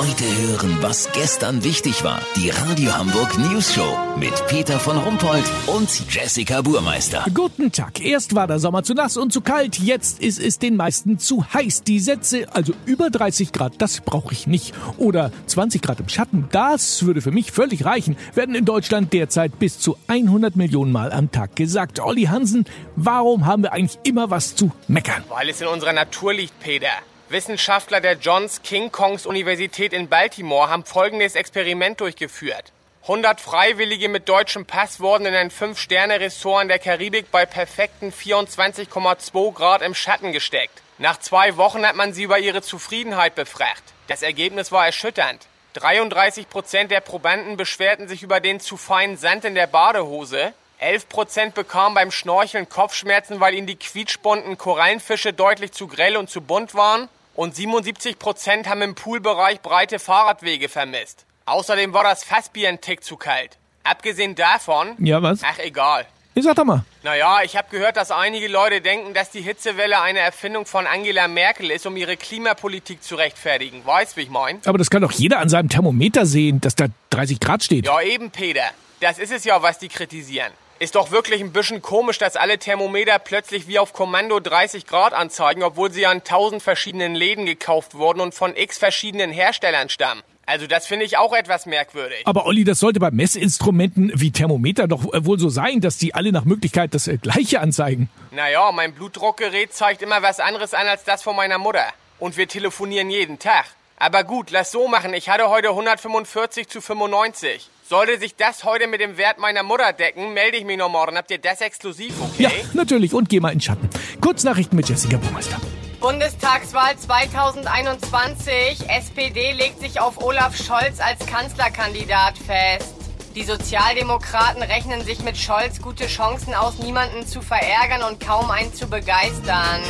Heute hören, was gestern wichtig war. Die Radio Hamburg News Show mit Peter von Rumpold und Jessica Burmeister. Guten Tag. Erst war der Sommer zu nass und zu kalt, jetzt ist es den meisten zu heiß. Die Sätze, also über 30 Grad, das brauche ich nicht. Oder 20 Grad im Schatten, das würde für mich völlig reichen, werden in Deutschland derzeit bis zu 100 Millionen Mal am Tag gesagt. Olli Hansen, warum haben wir eigentlich immer was zu meckern? Weil es in unserer Natur liegt, Peter. Wissenschaftler der Johns King Kongs Universität in Baltimore haben folgendes Experiment durchgeführt. 100 Freiwillige mit deutschem Pass wurden in ein 5-Sterne-Ressort in der Karibik bei perfekten 24,2 Grad im Schatten gesteckt. Nach zwei Wochen hat man sie über ihre Zufriedenheit befragt. Das Ergebnis war erschütternd. 33 Prozent der Probanden beschwerten sich über den zu feinen Sand in der Badehose. 11 Prozent bekamen beim Schnorcheln Kopfschmerzen, weil ihnen die quietschbunten Korallenfische deutlich zu grell und zu bunt waren und 77 Prozent haben im Poolbereich breite Fahrradwege vermisst. Außerdem war das Fassbier ein Tick zu kalt. Abgesehen davon. Ja, was? Ach, egal. Ich sag doch mal. Naja, ich habe gehört, dass einige Leute denken, dass die Hitzewelle eine Erfindung von Angela Merkel ist, um ihre Klimapolitik zu rechtfertigen. Weißt, wie ich mein? Aber das kann doch jeder an seinem Thermometer sehen, dass da 30 Grad steht. Ja, eben, Peter. Das ist es ja, was die kritisieren. Ist doch wirklich ein bisschen komisch, dass alle Thermometer plötzlich wie auf Kommando 30 Grad anzeigen, obwohl sie an tausend verschiedenen Läden gekauft wurden und von x verschiedenen Herstellern stammen. Also das finde ich auch etwas merkwürdig. Aber Olli, das sollte bei Messinstrumenten wie Thermometer doch äh, wohl so sein, dass die alle nach Möglichkeit das äh, gleiche anzeigen. Naja, mein Blutdruckgerät zeigt immer was anderes an als das von meiner Mutter. Und wir telefonieren jeden Tag. Aber gut, lass so machen. Ich hatte heute 145 zu 95. Sollte sich das heute mit dem Wert meiner Mutter decken, melde ich mich noch morgen. Habt ihr das exklusiv, okay? Ja, natürlich. Und geh mal in den Schatten. Kurznachrichten mit Jessica Burmeister. Bundestagswahl 2021. SPD legt sich auf Olaf Scholz als Kanzlerkandidat fest. Die Sozialdemokraten rechnen sich mit Scholz gute Chancen aus, niemanden zu verärgern und kaum einen zu begeistern.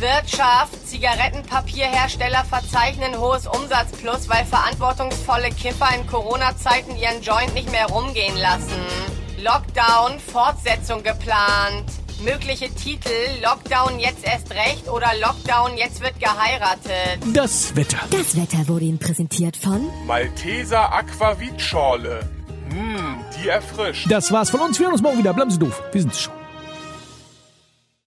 Wirtschaft. Zigarettenpapierhersteller verzeichnen hohes Umsatzplus, weil verantwortungsvolle Kiffer in Corona-Zeiten ihren Joint nicht mehr rumgehen lassen. Lockdown, Fortsetzung geplant. Mögliche Titel Lockdown jetzt erst recht oder Lockdown jetzt wird geheiratet. Das Wetter. Das Wetter wurde Ihnen präsentiert von Malteser Aquavit-Schorle. Mmm, die erfrischt. Das war's von uns. Wir hören uns morgen wieder. Bleiben Sie doof. Wir sind's schon.